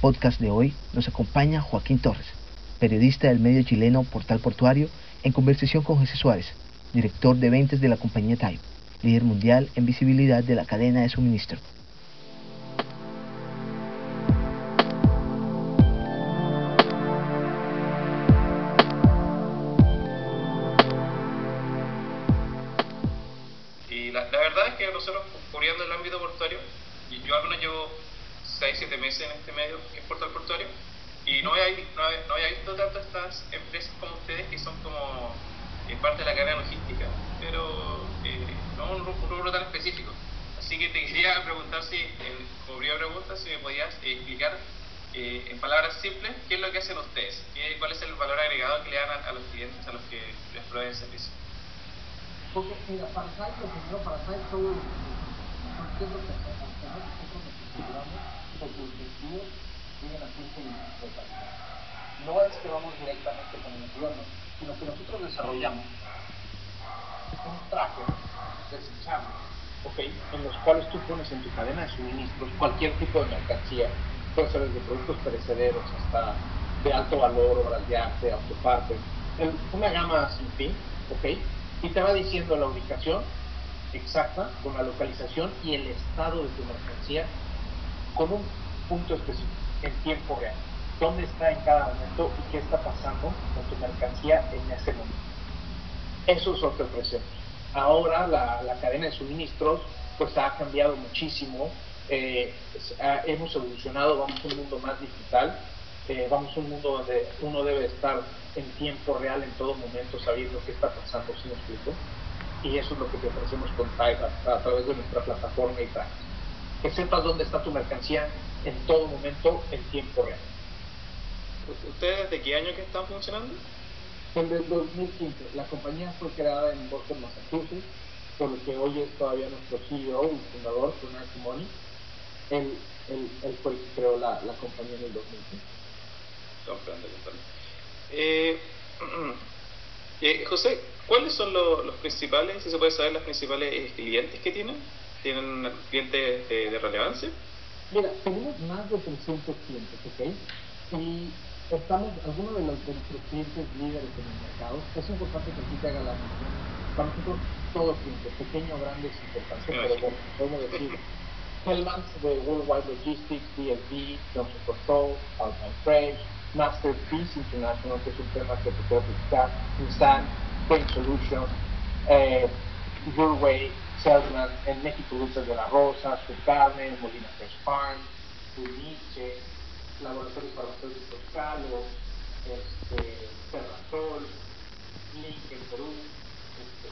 podcast de hoy nos acompaña Joaquín Torres, periodista del medio chileno Portal Portuario, en conversación con José Suárez, director de ventas de la compañía Type, líder mundial en visibilidad de la cadena de suministro. No había, no, había, no había visto tantas estas empresas como ustedes que son como eh, parte de la cadena logística, pero eh, no un, rubro tan específico. Así que te quería preguntar si, como primera pregunta, si me podías eh, explicar eh, en palabras simples qué es lo que hacen ustedes, qué, cuál es el valor agregado que le dan a, a los clientes a los que les proveen servicio. Porque, mira, para Site, lo primero, para Site, todo ¿qué es lo que hacemos? Nosotros nos aseguramos de No es que vamos directamente con el gobierno, sino que nosotros desarrollamos un traje desechable, ¿ok? En los cuales tú pones en tu cadena de suministros cualquier tipo de mercancía, puede ser desde productos perecederos hasta de alto valor, obras de arte, autopartes, una gama sin fin, ¿ok? y te va diciendo la ubicación exacta con la localización y el estado de tu mercancía con un punto específico en tiempo real. Dónde está en cada momento y qué está pasando con tu mercancía en ese momento. Eso es lo que ofrecemos. Ahora la, la cadena de suministros pues ha cambiado muchísimo. Eh, hemos evolucionado, vamos a un mundo más digital, eh, vamos a un mundo donde uno debe estar en tiempo real en todo momento sabiendo qué está pasando, si me. Y eso es lo que te ofrecemos con Type a, través de nuestra plataforma y Track. Que sepas dónde está tu mercancía en todo momento en tiempo real. ¿Ustedes de qué año que están funcionando? Desde el 2015. La compañía fue creada en Boston, Massachusetts, por lo que hoy es todavía nuestro CEO y fundador, Bernard Simoni. Él, él, él fue el que creó la, la compañía en el 2015. Comprendo, comprendo. Eh, eh, José, ¿cuáles son lo, los principales, si se puede saber, los principales eh, clientes que tienen? ¿Tienen clientes de, de relevancia? Mira, tenemos más de 300 clientes, ¿ok? Y estamos, algunos de, los, de nuestros clientes líderes en el mercado, es importante que aquí te haga la mención. Para nosotros, todo cliente, pequeño grande, es importante, pero bueno, podemos decir Hellmans de Worldwide Logistics, DSV, Johnson Control, Alpine Freight, Masterpiece International, que es un tema que te puedo explicar, Nissan, Paint Solutions, eh, Your Way, Selman, en México Dulces de la Rosa, Su Carne, Molina Fresh Farm, Uniche, Laboratorios Farmacéuticos Calo, este, Terrasol, Link en Perú. Este,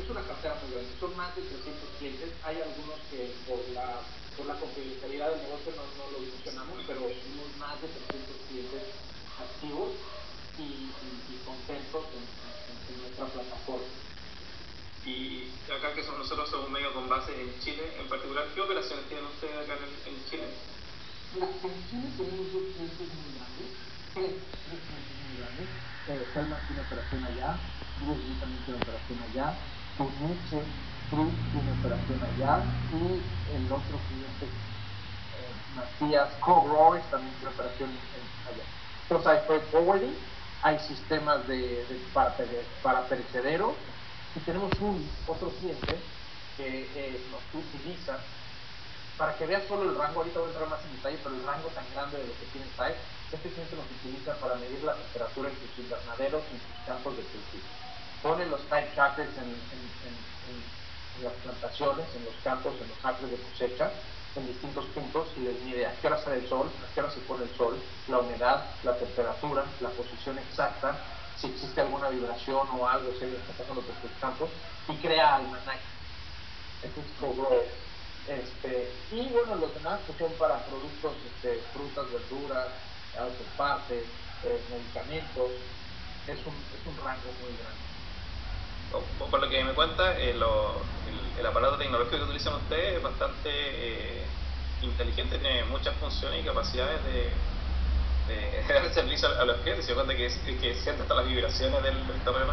es una cartera muy grande, son más de 300 clientes. Hay algunos que por la, por la confidencialidad del negocio no, lo mencionamos, pero tenemos más de 300 clientes activos y, y, y contentos en, en, en nuestra plataforma. Y acá que somos nosotros somos un medio con base en Chile en particular, ¿qué operaciones tienen ustedes acá en, en Chile? En Chile tenemos dos clientes muy grandes, tres, tres clientes muy grandes. Eh, tiene operación allá, Bruce también tiene operación allá, Uniche, Cruz tiene operación allá y el otro cliente, eh, Matías Cogroy, también tiene operación en- allá. Entonces hay freight forwarding, hay sistemas de, de para, para perecederos y tenemos un otro cliente que eh, nos utiliza para que veas solo el rango, ahorita voy a entrar más en detalle, pero el rango tan grande de lo que tiene Type, este cliente nos utiliza para medir la temperatura en sus invernaderos y en sus campos de cultivo. Pone los Type trackers en, las plantaciones, en los campos, en los árboles de cosecha, en distintos puntos y les mide a qué hora sale el sol, a qué hora se pone el sol, la humedad, la temperatura, la posición exacta, si existe alguna vibración o algo que está pasando por sus campos, y crea almanaques. Este es Cogrow. Este, y bueno, los demás pues, son para productos, este, frutas, verduras, autopartes, eh, medicamentos. Es un, es un rango muy grande. Por lo que me cuenta, eh, lo- el, el aparato tecnológico que utilizan ustedes es bastante eh, inteligente, tiene muchas funciones y capacidades de, de dar servicio a, a los clientes. Se cuenta que, es- que siente hasta las vibraciones del, del terreno.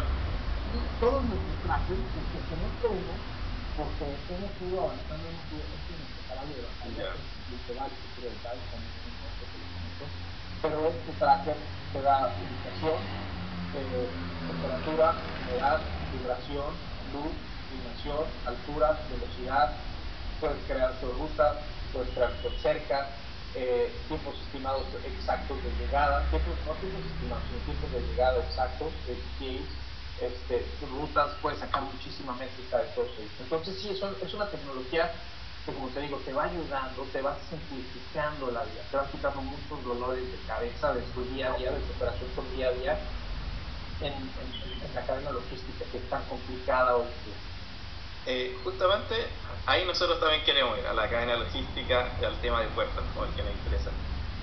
Y todos nuestros trajes, excepto nuestro uno, porque hemos ido avanzando en un batería, literal, futuro de tal, pero este tracker te da ubicación, eh, temperatura, humedad, vibración, luz, iluminación, altura, velocidad, puedes crear tu ruta, puedes crear tu cerca, eh, tiempos estimados exactos de llegada, tiempos, no tiempos estimados, sino tiempos de llegada exactos, de este, rutas, puedes sacar muchísima métrica de todo eso. Entonces sí, es una tecnología que como te digo, te va ayudando, te va simplificando la vida, te va quitando muchos dolores de cabeza de tu día a día, de tu operación con día a día en, la cadena logística que es tan complicada hoy eh, justamente ahí nosotros también queremos ir a la cadena logística y al tema de puertos, como el que nos interesa.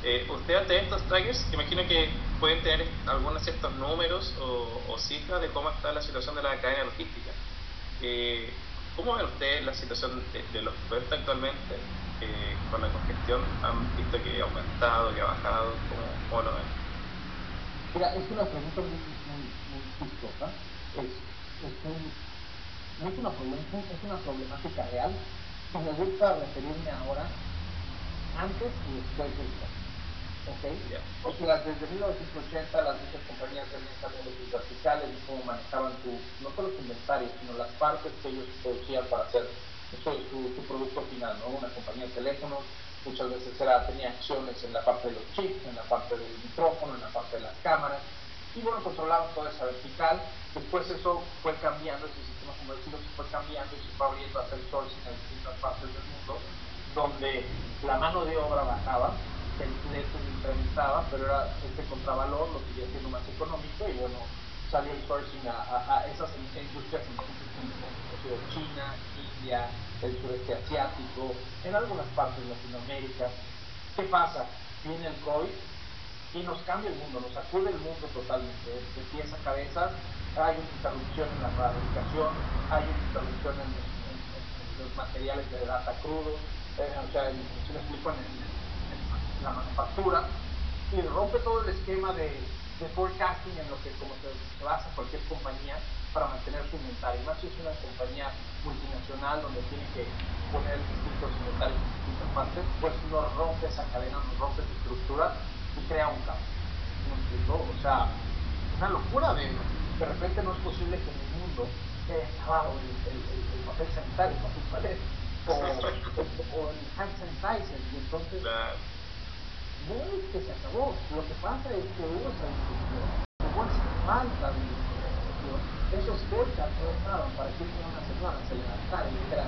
Eh, usted ante estos trackers, imagino que pueden tener algunos ciertos números o, cifras de cómo está la situación de la cadena logística. Eh, ¿Cómo ve usted la situación de, los puertos actualmente eh, con la congestión? ¿Han visto que ha aumentado, que ha bajado? ¿Cómo, lo ven? Mira, es una pregunta muy, muy, muy chistosa. Es, es, un, es, una es una problemática real y me gusta referirme ahora antes y después del ¿okay? O sea, desde 1980 las muchas compañías tenían también sus verticales y cómo manejaban tu, no solo su inventario, sino las partes que ellos producían para hacer su, producto final, ¿no? Una compañía de teléfonos muchas veces era, tenía acciones en la parte de los chips, en la parte del micrófono, en la parte de las cámaras, y bueno, controlaban toda esa vertical. Después eso fue cambiando, ese sistema decirlo, se fue cambiando y se fue abriendo a sourcing en distintas partes del mundo, donde la mano de obra bajaba, el precio se incrementaba, pero era este contravalor, lo seguía siendo más económico y bueno, salió el sourcing a, esas industrias como China, India, el sureste asiático, en algunas partes de Latinoamérica. ¿Qué pasa? Viene el COVID y nos cambia el mundo, nos sacude el mundo totalmente, de pies a cabeza. Hay una interrupción en la fabricación, hay una interrupción en, los materiales de data crudo, eh, o sea, si me explico, en, la manufactura y rompe todo el esquema de, de forecasting en lo que como se, basa cualquier compañía para mantener su inventario. Más si es una compañía multinacional donde tiene que poner distintos inventarios en distintas partes, pues nos rompe esa cadena, nos rompe esa estructura y crea un caos. O sea, una locura de de repente no es posible que en el mundo se acabado el, el, el, papel sanitario, el papel o, o, o, el hand sanitizer, y entonces no es que se acabó, lo que pasa es que hubo esa discusión, hubo esa falta de discusión, esos becas no para que una semana se levantara y dijera,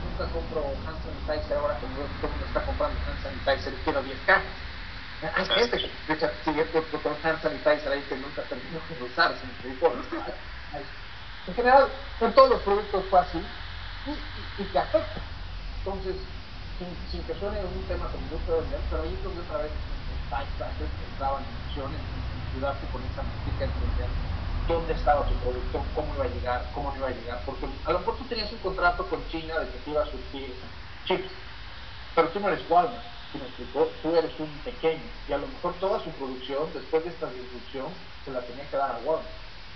nunca compro hand sanitizer ahora que todo el mundo está comprando hand sanitizer y quiero 10K. Hay gente que sigue con hand sanitizer ahí que nunca terminó de usar, En general, en todos los productos fue así y, te afecta. Entonces, sin, que suene un tema como mucho de pero ahí donde otra vez que entraban en acciones, en ayudarte con esa música, entender dónde estaba tu producto, cómo iba a llegar, cómo no iba a llegar, porque a lo mejor tú tenías un contrato con China de que te iba a surtir chips, pero tú no eres Walmart, me explicó? Tú eres un pequeño, y a lo mejor toda su producción, después de esta disrupción, se la tenía que dar a Walmart,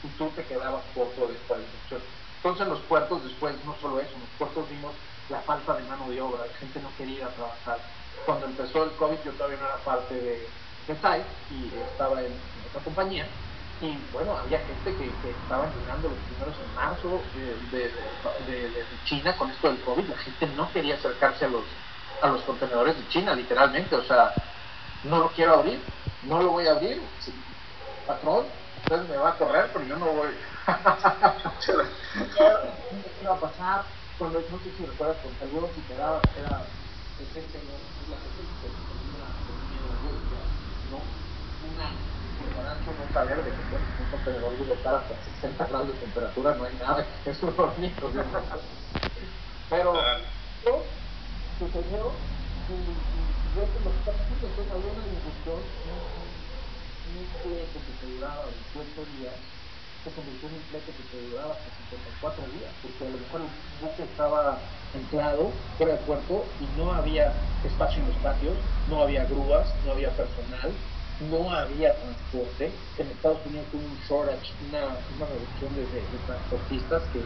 y tú te quedabas corto de esta disrupción. Entonces en los puertos después, no solo eso, los puertos vimos la falta de mano de obra, la gente no quería trabajar. Cuando empezó el COVID yo todavía no era parte de, de y estaba en, otra compañía y bueno, había gente que, que estaba llegando los primeros en marzo de, de, de, China con esto del COVID, la gente no quería acercarse a los, a los contenedores de China, literalmente, o sea, no lo quiero abrir, no lo voy a abrir, patrón, entonces me va a correr, pero yo no voy. ¿Qué va a pasar? cuando no sé si recuerdas con algunos si te daba era el gente no la gente que tenía no una ignorancia no saber de que un contenedor debe estar hasta 60 grados de temperatura no hay nada es un hornito pero sucedió yo que que está pasando entonces había una discusión un cliente que se duraba 28 días se convirtió en un flete que te duraba hasta 54 días, porque a lo mejor el buque estaba anclado fuera del puerto y no había espacio en los patios, no había grúas, no había personal, no había transporte. En Estados Unidos hubo un shortage, una, reducción de, transportistas que,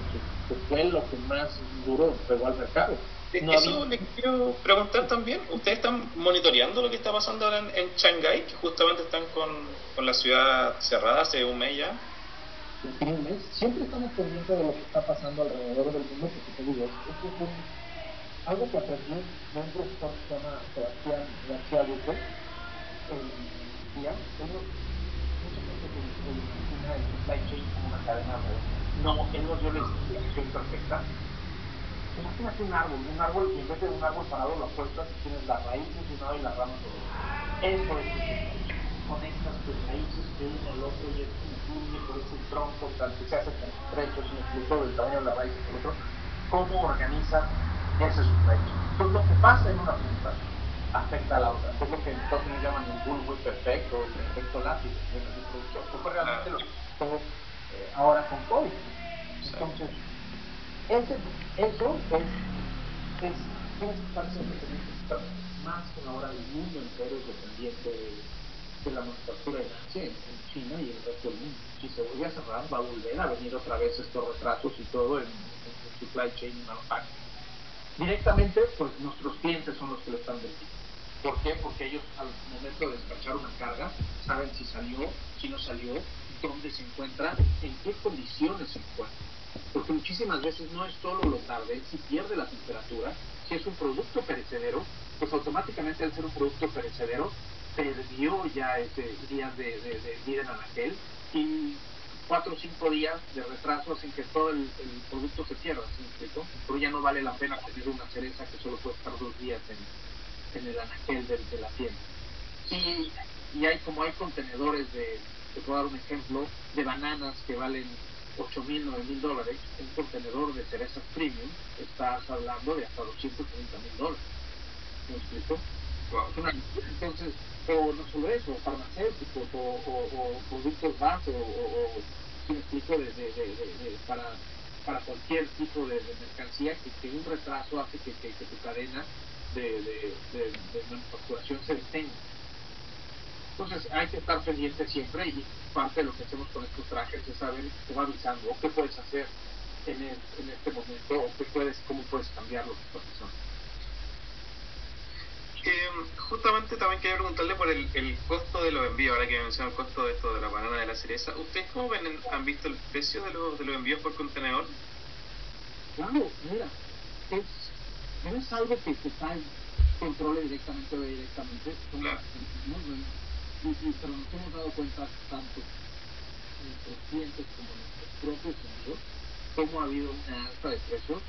fue lo que más duró pegó al mercado. Eso le quiero preguntar también. ¿Ustedes están monitoreando lo que está pasando ahora en, en Shanghái? Que justamente están con, con, la ciudad cerrada hace un mes ya. Un mes. Siempre estamos pendientes de lo que está pasando alrededor del mundo, porque te digo, esto es un, algo que aprendí de un profesor que se llama Sebastián García Duque. Eh, decía, mucha gente que imagina el supply chain como una cadena de... No, él nos dio la explicación perfecta. Imagínate un árbol, un árbol, y en vez de un árbol parado lo apuestas y tienes las raíces de un lado y las ramas del otro. Eso es el Conectas tus raíces de uno al otro y es un por ese tronco tal que se hace tan estrecho, incluso del tamaño de la raíz del otro. ¿Cómo organizas ese chain? Entonces, lo que pasa en una presentación afecta a la otra. Es lo que en Estados Unidos llaman un bullwhip perfecto, el efecto lápiz de producción, que fue realmente lo que pasó eh, ahora con COVID. Entonces, ese, eso es, es, estar siempre pendiente, más que ahora el mundo entero es dependiente de, de la manufactura de Asia en, China y el resto del mundo. Si se vuelve a cerrar, va a volver a venir otra vez estos retrasos y todo en, en, en supply chain y manufacturing. Directamente, pues nuestros clientes son los que lo están vendiendo. ¿Por qué? Porque ellos al momento de despachar una carga saben si salió, si no salió, dónde se encuentra, en qué condiciones se encuentra. Porque muchísimas veces no es solo lo tarde, si pierde la temperatura, si es un producto perecedero, pues automáticamente al ser un producto perecedero perdió ya ese días de, vida en anaquel y cuatro o cinco días de retraso hacen que todo el, producto se pierda, ¿sí Pero ya no vale la pena tener una cereza que solo puede estar dos días en, en el anaquel de, de la tienda. Y, y, hay como hay contenedores de, te puedo dar un ejemplo, de bananas que valen 8 mil, 9 mil dólares, un contenedor de cerezas premium, estás hablando de hasta 230 mil dólares. ¿Me explico? Entonces, o no solo eso, farmacéuticos, o, o, productos base, o, o, me explico, de, de, de, para, para cualquier tipo de, mercancía, que, que, un retraso hace que, que, que tu cadena de, de, de, de manufacturación se detenga. Entonces hay que estar pendiente siempre y parte de lo que hacemos con estos trajes es saber, te va avisando qué puedes hacer en, el, en este momento o qué puedes, cómo puedes cambiar lo que está pasando. Eh, justamente también quería preguntarle por el, el, costo de los envíos, ahora que mencionó el costo de esto de la banana de la cereza. ¿Ustedes cómo ven, han visto el precio de, los de los envíos por contenedor? Claro, mira, es no es algo que se controle directamente o directamente, claro. Y, y, pero nos hemos dado cuenta tanto nuestros clientes como nuestros propios envíos, cómo ha habido una alta de precios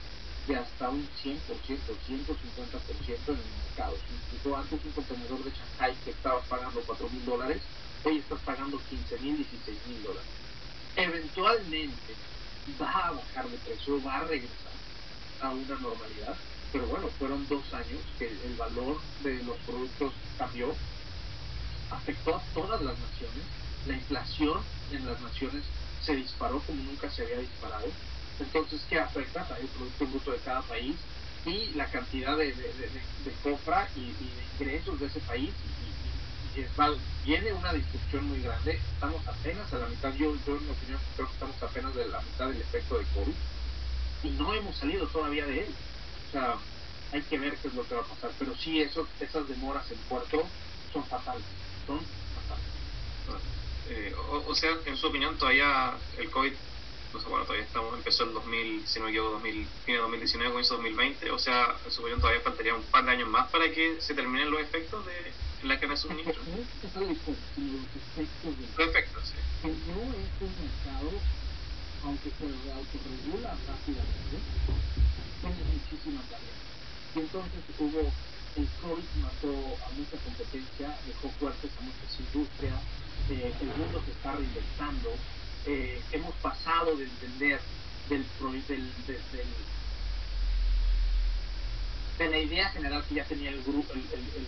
de hasta un 100%, 150% en el mercado. Incluso antes un contenedor de Shanghai que estaba pagando 4 mil dólares, hoy estás pagando 15 mil, 16 mil dólares. Eventualmente va a bajar de precio, va a regresar a una normalidad, pero bueno, fueron dos años que el valor de los productos cambió, afectó a todas las naciones, la inflación en las naciones se disparó como nunca se había disparado. Entonces, ¿qué afecta? El Producto Bruto de cada país y la cantidad de, de, compra y, de ingresos de ese país. Y, viene una discusión muy grande. Estamos apenas a la mitad, yo, yo en mi opinión creo que estamos apenas de la mitad del efecto de COVID y no hemos salido todavía de él. O sea, hay que ver qué es lo que va a pasar. Pero sí, eso, esas demoras en puerto son fatales. Eh, o, sea, en su opinión, todavía el COVID, no sé, bueno, todavía estamos, empezó el 2000, si no me equivoco, 2000, fin de 2019, comienzo 2020. O sea, en su opinión, todavía faltaría un par de años más para que se terminen los efectos de la cadena de suministro. Los efectos, sí. Que no es un mercado, aunque se autorregula rápidamente tiene muchísimas áreas. Y entonces hubo, el COVID mató a mucha competencia, dejó fuertes a muchas industrias, eh, el mundo se está reinventando, eh, hemos pasado de entender del, del, del, de la idea general que ya tenía el, grupo,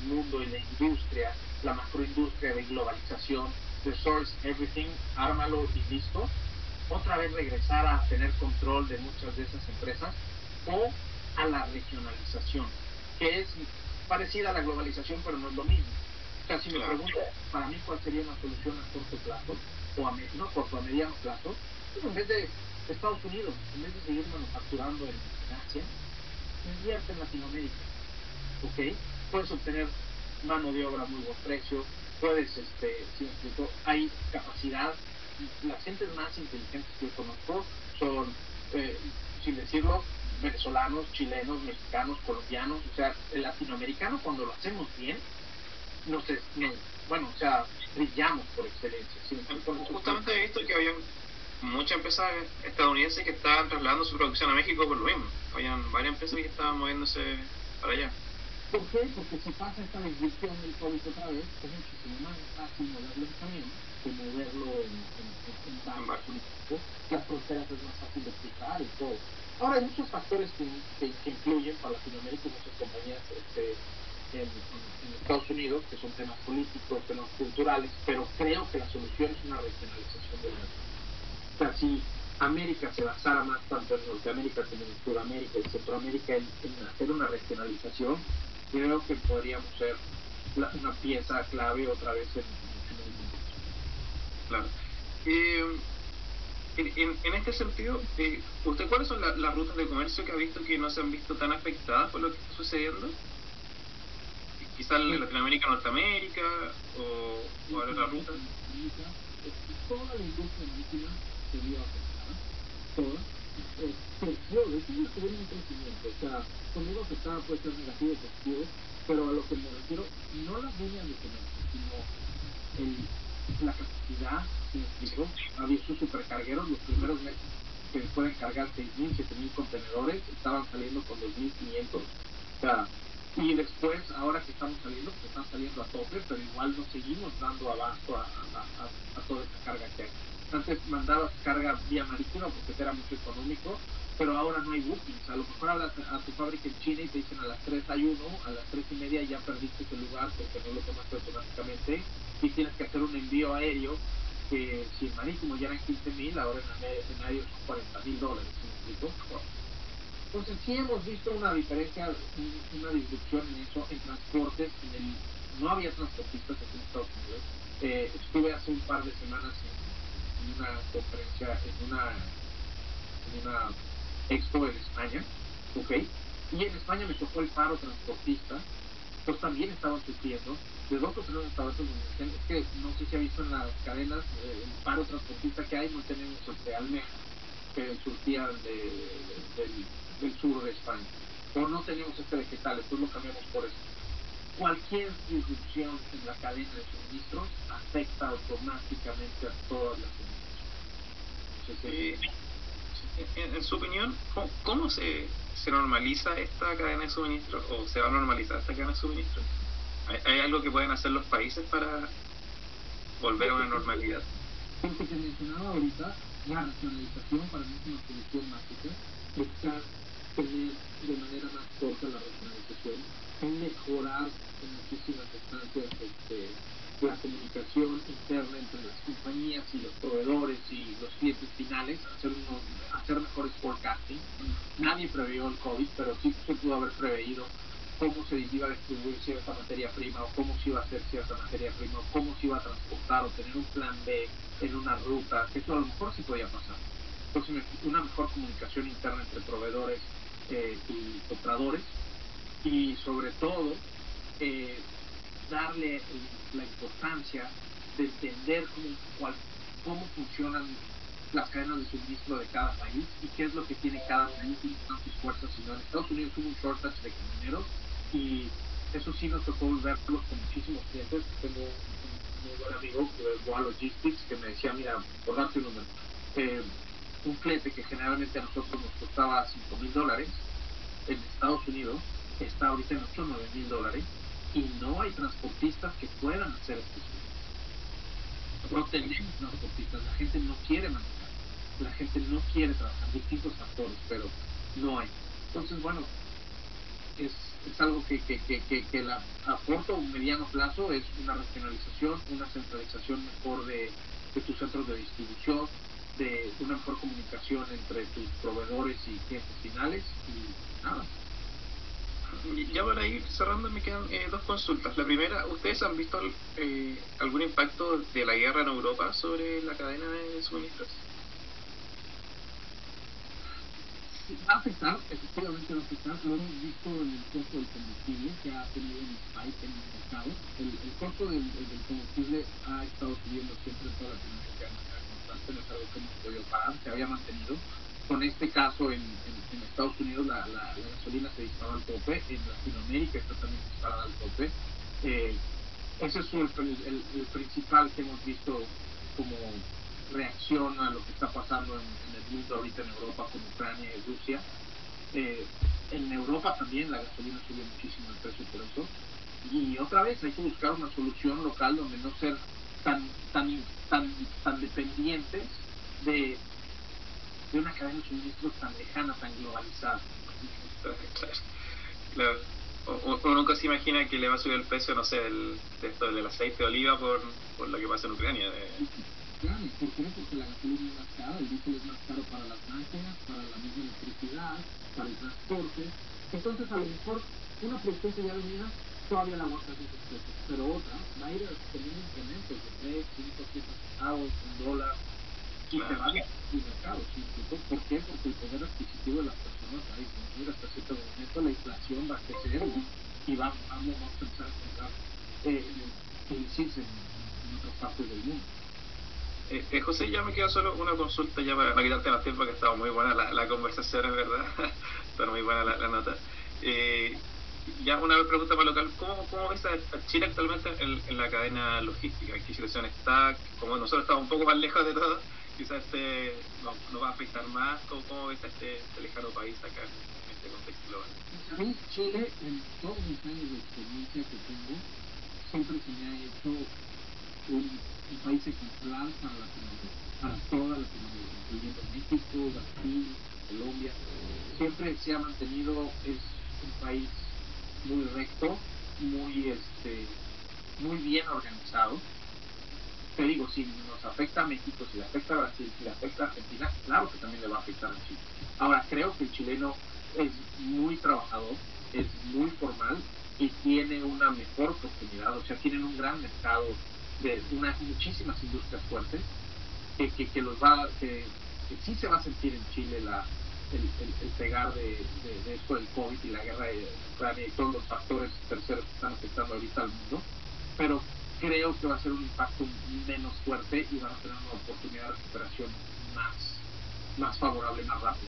mundo y la industria, la macroindustria de globalización, de source everything, ármalo y listo, otra vez regresar a tener control de muchas de esas empresas o a la regionalización, que es parecida a la globalización, pero no es lo mismo. O sea, si me pregunto, para mí, ¿cuál sería una solución a corto plazo? O a, no corto, a mediano plazo. Pues en vez de Estados Unidos, en vez de seguir manufacturando en, Asia, invierte en Latinoamérica. ¿Ok? Puedes obtener mano de obra a muy buen precio, puedes, este, si me explico, hay capacidad. Las gentes más inteligentes que yo conozco son, eh, sin decirlo, venezolanos, chilenos, mexicanos, colombianos, o sea, el latinoamericano cuando lo hacemos bien, no sé, bueno, o sea, brillamos por excelencia. Justamente he visto que había muchas empresas estadounidenses que estaban trasladando su producción a México por lo mismo. Habían varias empresas que estaban moviéndose para allá. ¿Por qué? Porque si pasa esta disrupción del COVID otra vez, es muchísimo más fácil moverlo en camión que moverlo en, en, en, barco. Las fronteras es más fácil de cruzar y todo. Ahora, hay muchos factores que, que, influyen para Latinoamérica y muchas compañías este, en, Estados Unidos, que son temas políticos, temas culturales, pero creo que la solución es una regionalización del mercado. O sea, si América se basara más tanto en Norteamérica como en Sudamérica y Centroamérica en, hacer una regionalización, creo que podríamos ser una pieza clave otra vez en, el mundo. Claro. Eh, en, en, este sentido, eh, ¿usted cuáles son las rutas de comercio que ha visto que no se han visto tan afectadas por lo que está sucediendo? Quizás en Latinoamérica, Norteamérica, o, o otra ruta. Toda la industria marítima se vio afectada, toda. Eh, hecho, tuvieron un crecimiento. O sea, conmigo afectada puede ser negativo o positivo, pero a lo que me refiero, no las líneas de comercio, sino el la capacidad, ha visto supercargueros, los primeros meses que pueden cargar 6.000, 7.000 contenedores, estaban saliendo con 2.500. O sea, y después, ahora que estamos saliendo, pues están saliendo a tope, pero igual no seguimos dando abasto a, a, a, toda esa carga que hay. Antes mandabas carga vía marítima porque era mucho económico, pero ahora no hay bookings. A lo mejor hablas a tu fábrica en China y te dicen a las 3 hay uno, a las 3 y media ya perdiste ese lugar porque no lo tomaste automáticamente y tienes que hacer un envío aéreo que si en marítimo ya eran 15 mil, ahora en aéreo son 40 mil dólares. Entonces sí hemos visto una diferencia, una disrupción en eso, en transportes, en el, no había transportistas en Estados Unidos. Eh, estuve hace un par de semanas en, una conferencia, en una, en una expo en España, ¿ok? Y en España me tocó el paro transportista, pues también estaban sufriendo de dos o tres restaurantes donde dicen, es que no sé si ha visto en las cadenas eh, el paro transportista que hay, no tenemos este Almeja, que surtía de, del, del, sur de España, o no tenemos este vegetal, entonces lo cambiamos por eso. Cualquier disrupción en la cadena de suministros afecta automáticamente a todas las comunidades en, su opinión, ¿cómo, se, se, normaliza esta cadena de suministro o se va a normalizar esta cadena de suministro? ¿Hay, algo que pueden hacer los países para volver a una normalidad? Que te mencionaba ahorita, la racionalización para mí es una solución mágica, buscar tener de manera más corta la racionalización, mejorar en muchísimas instancias este, la comunicación interna entre las compañías y los proveedores y los clientes finales, hacer, uno, hacer mejores forecasting. Nadie previó el COVID, pero sí se pudo haber preveído cómo se iba a distribuir cierta materia prima o cómo se iba a hacer cierta materia prima o cómo se iba a transportar o tener un plan B en una ruta. Eso a lo mejor sí podía pasar. Entonces, una mejor comunicación interna entre proveedores eh, y compradores y sobre todo eh, darle la importancia de entender cómo, cómo funcionan las cadenas de suministro de cada país y qué es lo que tiene cada país y sus fuerzas, sino en Estados Unidos hubo un shortage de camioneros y eso sí nos tocó verlo con muchísimos clientes. Tengo un muy buen amigo Goa Logistics que me decía, mira, por darte un número, eh, un cliente que generalmente a nosotros nos costaba 5 mil dólares en Estados Unidos está ahorita en 8 o 9 mil dólares y no hay transportistas que puedan hacer estos No tenemos transportistas, la gente no quiere manejar, la gente no quiere trabajar, distintos factores, pero no hay. Entonces, bueno, es, es algo que, que, que, que, la, a corto o mediano plazo es una racionalización, una centralización mejor de, tus centros de distribución, de una mejor comunicación entre tus proveedores y clientes finales y nada. ya para ir cerrando me quedan eh, dos consultas. La primera, ¿ustedes han visto eh, algún impacto de la guerra en Europa sobre la cadena de suministros? Va a afectar, efectivamente va a afectar, lo hemos visto en el costo del combustible que ha tenido un spike en el mercado. El, el costo del, del, combustible ha estado subiendo siempre en toda Latinoamérica de manera constante, no es algo que hemos podido parar, se había mantenido. Con este caso en, en, en Estados Unidos la, la, la, gasolina se disparó al tope, en Latinoamérica está también disparada al tope. Eh, ese es el, el, el principal que hemos visto como reacción a lo que está pasando en, el mundo ahorita en Europa con Ucrania y Rusia. Eh, en Europa también la gasolina subió muchísimo el precio por eso. Y otra vez hay que buscar una solución local donde no ser tan tan tan tan dependientes de, de una cadena de suministros tan lejana, tan globalizada. Claro. O, nunca se imagina que le va a subir el precio, no sé, del, de esto, del aceite de oliva por, por lo que pasa en Ucrania. Eh. Claro, ¿por qué? Porque la gasolina es más cara, el diésel es más caro para las máquinas, para la misma electricidad, para el transporte. Entonces, a lo mejor, una producción ya venía, todavía la aguanta esos precios, pero otra va a ir teniendo incrementos de 3, 5, 7 centavos, un dólar, y te va a el mercado. ¿Por qué? Porque el poder adquisitivo de las personas va a disminuir hasta cierto momento, la inflación va a crecer y vamos, vamos a empezar a comprar eh, publicistas en, en otras partes del mundo. Eh, eh, José, ya me queda solo una consulta ya para, para quitarte más tiempo, que estaba muy buena la, la conversación, es verdad. Está muy buena la, la nota. Eh, ya una pregunta para local, ¿cómo, cómo ves a, Chile actualmente en, en, la cadena logística? ¿En qué situación está? Como nosotros estamos un poco más lejos de todo, quizás este nos no va a afectar más. ¿Cómo, cómo ves a este, este, lejano país acá en, este contexto global? A mí Chile, en todos mis años de experiencia que tengo, siempre se me ha hecho un un país ejemplar para Latinoamérica, para toda Latinoamérica, incluyendo México, Brasil, Colombia. Siempre se ha mantenido, es un país muy recto, muy este muy bien organizado. Te digo, si nos afecta a México, si le afecta a Brasil, si le afecta a Argentina, claro que también le va a afectar a Chile. Ahora, creo que el chileno es muy trabajador, es muy formal y tiene una mejor oportunidad, o sea, tienen un gran mercado de unas muchísimas industrias fuertes que, que, los va que, sí se va a sentir en Chile la, el, el, pegar de, de, de, esto del COVID y la guerra de Ucrania y todos los factores terceros que están afectando ahorita al mundo, pero creo que va a ser un impacto menos fuerte y van a tener una oportunidad de recuperación más, más favorable, más rápida.